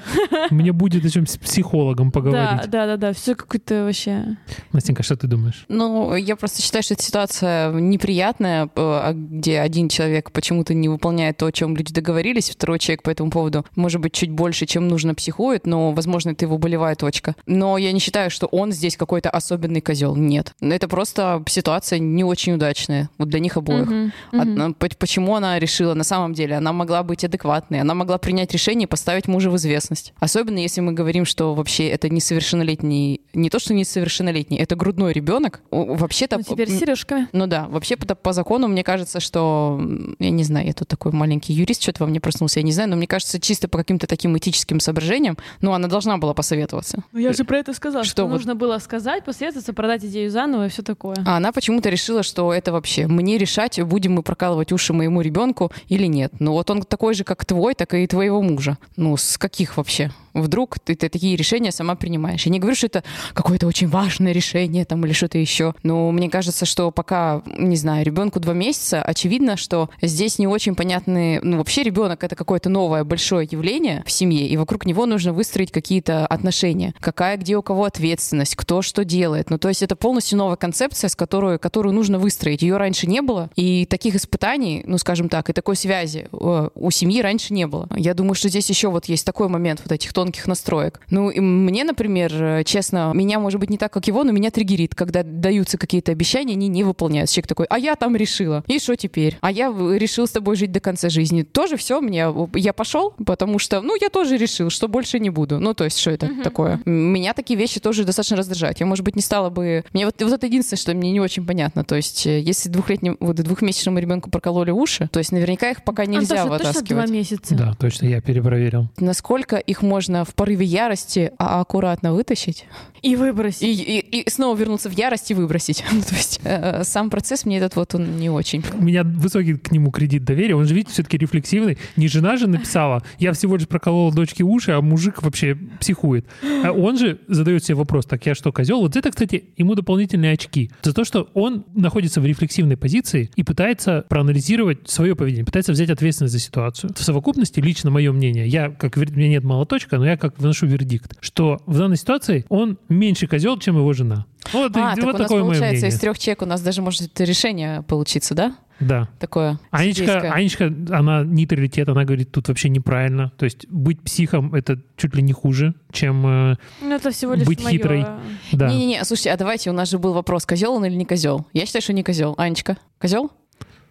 Мне будет о чем с психологом Да, поговорить. да, да, да. Все какое-то вообще. Настенька, что ты думаешь? Ну, я просто считаю, что эта ситуация неприятная, э, а где один человек почему-то не выполняет то, о чем люди договорились, второй человек по этому поводу, может быть, чуть больше, чем нужно, психует, но, возможно, это его болевая точка. Но я не считаю, что он здесь какой-то особенный козел. Нет. Это просто ситуация не очень удачная. Вот для них обоих. Мгм, мгм. Одна- по- почему она решила? На самом деле, она могла быть адекватной, она могла принять решение и поставить мужа в известность. Особенно если мы говорим, что вообще это несовершеннолетний, не то, что несовершеннолетний, это грудной ребенок. Вообще-то... Ну, теперь с сережками. ну да, вообще по, по закону мне кажется, что, я не знаю, я тут такой маленький юрист, что-то во мне проснулся, я не знаю, но мне кажется, чисто по каким-то таким этическим соображениям, ну, она должна была посоветоваться. Ну, я же про это сказала, Что что, вот- нужно было сказать, посоветоваться, продать идею заново и все такое. А она почему-то решила, что это вообще мне решать, будем мы прокалывать уши моему ребенку или нет. Ну вот он такой же, как твой, так и твоего мужа. Ну с каких вообще? Вдруг ты, ты такие решения сама принимаешь. Я не говорю, что это какое-то очень важное решение там или что-то еще. Но мне кажется, что пока, не знаю, ребенку два месяца, очевидно, что здесь не очень понятны... Ну, вообще ребенок — это какое-то новое большое явление в семье, и вокруг него нужно выстроить какие-то отношения. Какая где у кого ответственность, кто что делает. Ну, то есть это полностью новая концепция, с которой, которую нужно выстроить. Ее раньше не было, и таких испытаний, ну, скажем так, и такой связи э, у семьи раньше не было. Я думаю, что здесь еще вот есть такой момент вот этих тонких настроек. Ну, и мне, например, э, честно, меня, может быть, не так, как его, но меня триггерит, когда даются какие-то обещания, они не выполняются. Человек такой, а я там решила. И что теперь? А я решил с тобой жить до конца жизни. Тоже все, мне, я пошел, потому что, ну, я тоже решил, что больше не буду. Ну, то есть, что это uh-huh. такое? Меня такие вещи тоже достаточно раздражают. Я, может быть, не стала бы... Мне вот, вот это единственное, что мне не очень понятно. То есть, э, если двухлетнему, вот двухмесячному ребенку прокололи уши, то есть наверняка их пока нельзя Антоша, вытаскивать. Точно два месяца. Да, точно, я перепроверил. Насколько их можно в порыве ярости а аккуратно вытащить? И выбросить. И, и, и снова вернуться в ярость и выбросить. Ну, то есть э, сам процесс мне этот вот он не очень. У меня высокий к нему кредит доверия. Он же, видите, все-таки рефлексивный. Не жена же написала. Я всего лишь проколола дочке уши, а мужик вообще психует. А он же задает себе вопрос, так я что, козел? Вот это, кстати, ему дополнительные очки. За то, что он находится в рефлексивной позиции и пытается проанализировать свое поведение, пытается взять ответственность за ситуацию. В совокупности, лично мое мнение, я, как у меня нет молоточка, но я как выношу вердикт, что в данной ситуации он меньше козел, чем его жена. Вот, а, и, так вот у нас такое мое получается мнение. из трех чек у нас даже может решение получиться, да? Да. Такое. Анечка. Анечка, она нейтралитет, она говорит, тут вообще неправильно. То есть быть психом — это чуть ли не хуже, чем... э, Ну, это всего лишь Быть моё- хитрой. да. Не-не-не, слушайте, а давайте, у нас же был вопрос, козел он или не козел. Я считаю, что не козел. Анечка, козел?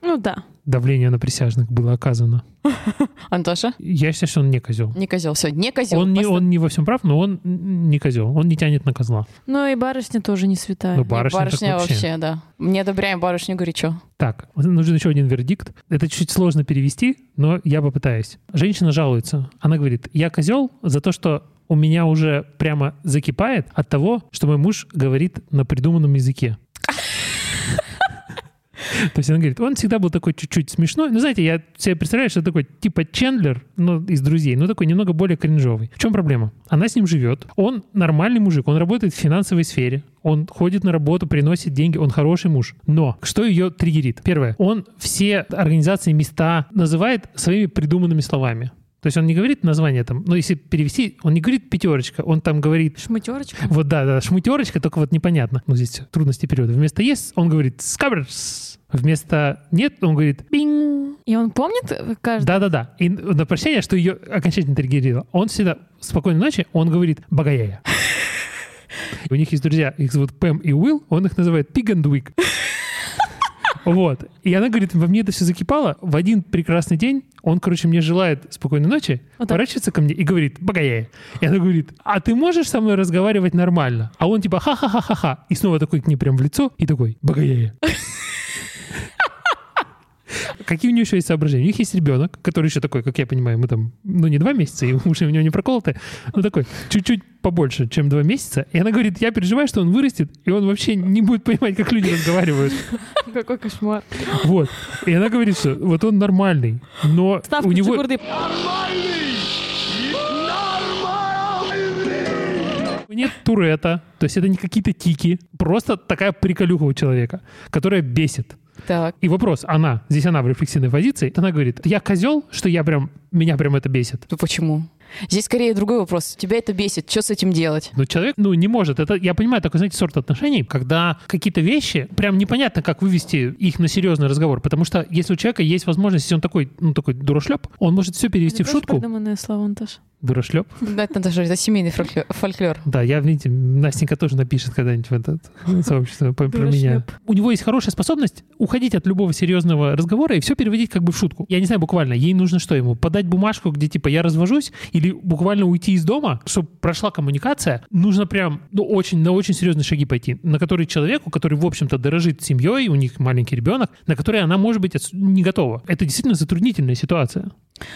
Ну да. Давление на присяжных было оказано. Антоша? Я считаю, что он не козел. Не козел. Все, не козел. Он не, он не во всем прав, но он не козел. Он не тянет на козла. Ну и барышня тоже не святая. Ну, барышня, барышня вообще. вообще, да. Не одобряем барышню горячо. Так, нужен еще один вердикт. Это чуть сложно перевести, но я попытаюсь. Женщина жалуется. Она говорит, я козел за то, что у меня уже прямо закипает от того, что мой муж говорит на придуманном языке. То есть она говорит, он всегда был такой чуть-чуть смешной. Ну, знаете, я себе представляю, что такой типа Чендлер, ну, из друзей, но такой немного более кринжовый. В чем проблема? Она с ним живет. Он нормальный мужик, он работает в финансовой сфере. Он ходит на работу, приносит деньги, он хороший муж. Но что ее триггерит? Первое, он все организации, места называет своими придуманными словами. То есть он не говорит название там, ну если перевести, он не говорит пятерочка, он там говорит Шматерочка. вот да, да, шмутерочка, только вот непонятно. Ну, здесь трудности перевода. Вместо yes он говорит скаберс. Вместо нет он говорит бинг. И он помнит каждый? Да-да-да. И на прощание, что ее окончательно триггерило, он всегда спокойной ночи, он говорит багаяя. У них есть друзья, их зовут Пэм и Уилл, он их называет Pig and Wig. Вот. И она говорит, во мне это все закипало. В один прекрасный день он, короче, мне желает спокойной ночи, Вот поворачивается ко мне и говорит, багаяя. И она говорит, а ты можешь со мной разговаривать нормально? А он типа ха-ха-ха-ха-ха. И снова такой к ней прям в лицо и такой, багаяя. Какие у нее еще есть соображения? У них есть ребенок, который еще такой, как я понимаю, ему там, ну, не два месяца, и уши у него не проколоты, но такой, чуть-чуть побольше, чем два месяца. И она говорит, я переживаю, что он вырастет, и он вообще не будет понимать, как люди разговаривают. Какой кошмар. Вот. И она говорит, что вот он нормальный, но Ставка у него... Него нет Туретта, то есть это не какие-то тики, просто такая приколюха у человека, которая бесит. Так. И вопрос, она, здесь она в рефлексивной позиции, она говорит, я козел, что я прям, меня прям это бесит. Ну почему? Здесь скорее другой вопрос. Тебя это бесит. Что с этим делать? Но человек, ну, не может. Это, я понимаю, такой, знаете, сорт отношений, когда какие-то вещи, прям непонятно, как вывести их на серьезный разговор. Потому что если у человека есть возможность, если он такой, ну, такой дурошлеп, он может все перевести в Это тоже шутку. придуманное слово, Антош. Дурошлеп. Да, это даже это семейный фольклор. Да, я, видите, Настенька тоже напишет когда-нибудь в это сообщество про про меня. У него есть хорошая способность уходить от любого серьезного разговора и все переводить как бы в шутку. Я не знаю, буквально, ей нужно что ему? Подать бумажку, где типа я развожусь, или буквально уйти из дома, чтобы прошла коммуникация. Нужно прям, ну, очень, на очень серьезные шаги пойти, на которые человеку, который, в общем-то, дорожит семьей, у них маленький ребенок, на который она, может быть, не готова. Это действительно затруднительная ситуация.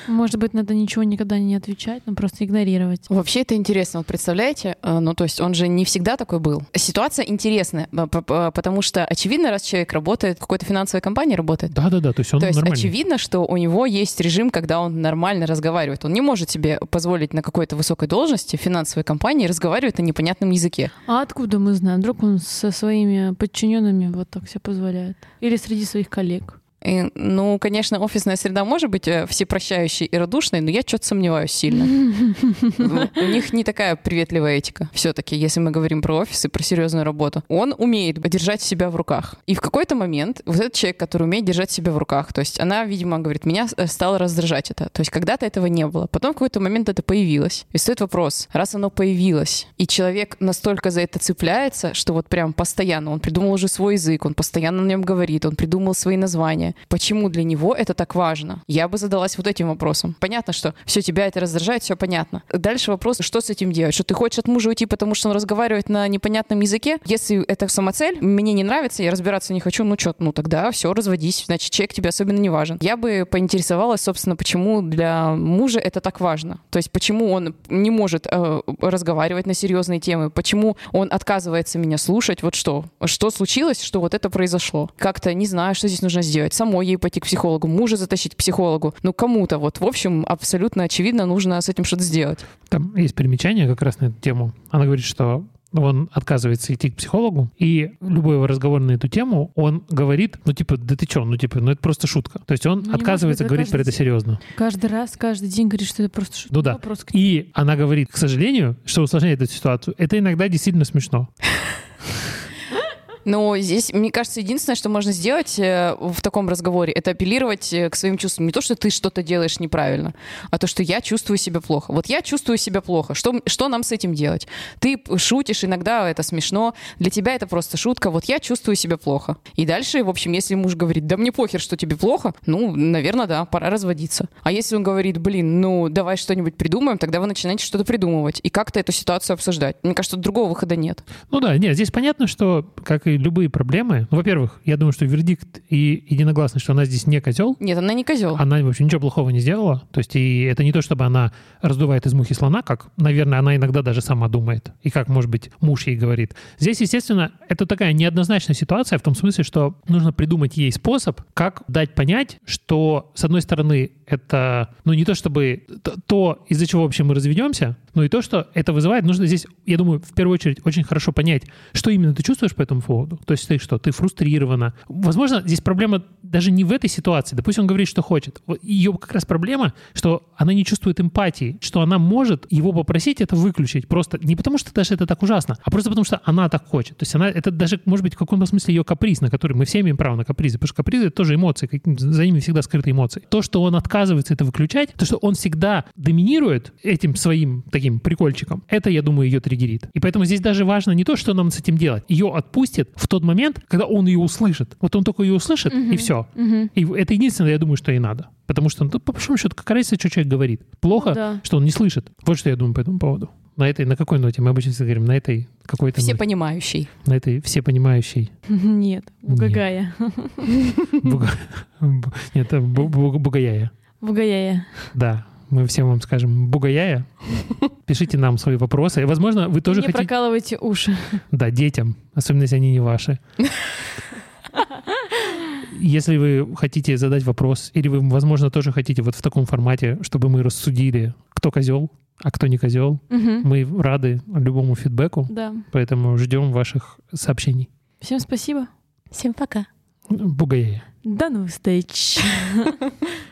Может быть, надо ничего никогда не отвечать, просто игнорировать. Вообще это интересно, вот представляете? Э, Ну, то есть он же не всегда такой был. Ситуация интересная, потому что очевидно, раз человек работает в какой-то финансовой компании, работает, Да-да-да, то есть он то есть нормальный. очевидно, что у него есть режим, когда он нормально разговаривает. Он не может себе позволить на какой-то высокой должности в финансовой компании разговаривать на непонятном языке. А откуда мы знаем? Вдруг он со своими подчиненными вот так себе позволяет? Или среди своих коллег? И, ну, конечно, офисная среда может быть э, всепрощающей и радушной, но я что-то сомневаюсь сильно. У них не такая приветливая этика. Все-таки, если мы говорим про офис и про серьезную работу. Он умеет держать себя в руках. И в какой-то момент вот этот человек, который умеет держать себя в руках, то есть она, видимо, говорит, меня э, стало раздражать это. То есть когда-то этого не было. Потом в какой-то момент это появилось. И стоит вопрос, раз оно появилось, и человек настолько за это цепляется, что вот прям постоянно, он придумал уже свой язык, он постоянно на нем говорит, он придумал свои названия. Почему для него это так важно? Я бы задалась вот этим вопросом. Понятно, что все тебя это раздражает, все понятно. Дальше вопрос, что с этим делать? Что ты хочешь от мужа уйти, потому что он разговаривает на непонятном языке? Если это самоцель, мне не нравится, я разбираться не хочу, ну что, ну тогда все, разводись, значит, человек тебе особенно не важен. Я бы поинтересовалась, собственно, почему для мужа это так важно. То есть почему он не может э, разговаривать на серьезные темы, почему он отказывается меня слушать, вот что, что случилось, что вот это произошло. Как-то не знаю, что здесь нужно сделать. Самой ей пойти к психологу, мужа затащить к психологу, ну кому-то вот. В общем, абсолютно очевидно, нужно с этим что-то сделать. Там есть примечание как раз на эту тему. Она говорит, что он отказывается идти к психологу, и любой его разговор на эту тему, он говорит, ну, типа, да ты чё, ну, типа, ну, это просто шутка. То есть он Ну, отказывается говорить это про это каждый серьезно. Каждый раз, каждый день говорит, что это просто шутка. Ну да. Вопрос к И она говорит, к сожалению, что усложняет эту ситуацию, это иногда действительно смешно. Но здесь, мне кажется, единственное, что можно сделать э, в таком разговоре, это апеллировать э, к своим чувствам. Не то, что ты что-то делаешь неправильно, а то, что я чувствую себя плохо. Вот я чувствую себя плохо. Что, что нам с этим делать? Ты шутишь, иногда это смешно. Для тебя это просто шутка. Вот я чувствую себя плохо. И дальше, в общем, если муж говорит, да мне похер, что тебе плохо, ну, наверное, да, пора разводиться. А если он говорит, блин, ну, давай что-нибудь придумаем, тогда вы начинаете что-то придумывать и как-то эту ситуацию обсуждать. Мне кажется, другого выхода нет. Ну да, нет, здесь понятно, что, как и любые проблемы, ну, во-первых, я думаю, что вердикт и единогласный, что она здесь не козел, Нет, она не козел. она вообще ничего плохого не сделала. То есть и это не то, чтобы она раздувает из мухи слона, как, наверное, она иногда даже сама думает. И как, может быть, муж ей говорит. Здесь, естественно, это такая неоднозначная ситуация в том смысле, что нужно придумать ей способ, как дать понять, что, с одной стороны, это, ну, не то чтобы то, из-за чего вообще мы разведемся, но и то, что это вызывает, нужно здесь, я думаю, в первую очередь очень хорошо понять, что именно ты чувствуешь по этому поводу. То есть ты что, ты фрустрирована. Возможно, здесь проблема даже не в этой ситуации. Допустим, он говорит, что хочет. Ее как раз проблема, что она не чувствует эмпатии, что она может его попросить это выключить. Просто не потому, что даже это так ужасно, а просто потому, что она так хочет. То есть она, это даже, может быть, в каком-то смысле ее каприз, на который мы все имеем право на капризы, потому что капризы — это тоже эмоции, за ними всегда скрыты эмоции. То, что он отказывается это выключать, то, что он всегда доминирует этим своим таким прикольчиком, это, я думаю, ее триггерит. И поэтому здесь даже важно не то, что нам с этим делать. Ее отпустит в тот момент, когда он ее услышит. Вот он только ее услышит, и все. И это единственное, я думаю, что ей надо. Потому что, ну, по большому счету, какая разница, что человек говорит? Плохо, Ну да. что он не слышит. Вот что я думаю по этому поводу. На этой, на какой ноте? Мы обычно всегда говорим, на этой какой-то Все ноте. понимающий. На этой всепонимающей. Нет, Бугагая. Буга- бу- Нет, бугаяя. Бугаяя. Да, мы всем вам скажем бугаяя. Пишите нам свои вопросы. И, возможно, вы тоже Не хотите... прокалывайте уши. Да, детям, особенно если они не ваши. Если вы хотите задать вопрос, или вы, возможно, тоже хотите вот в таком формате, чтобы мы рассудили, кто козел, а кто не козел, Мгм. мы рады любому фидбэку, Да. поэтому ждем ваших сообщений. Всем спасибо. Всем пока. Бугаяя. До новых встреч.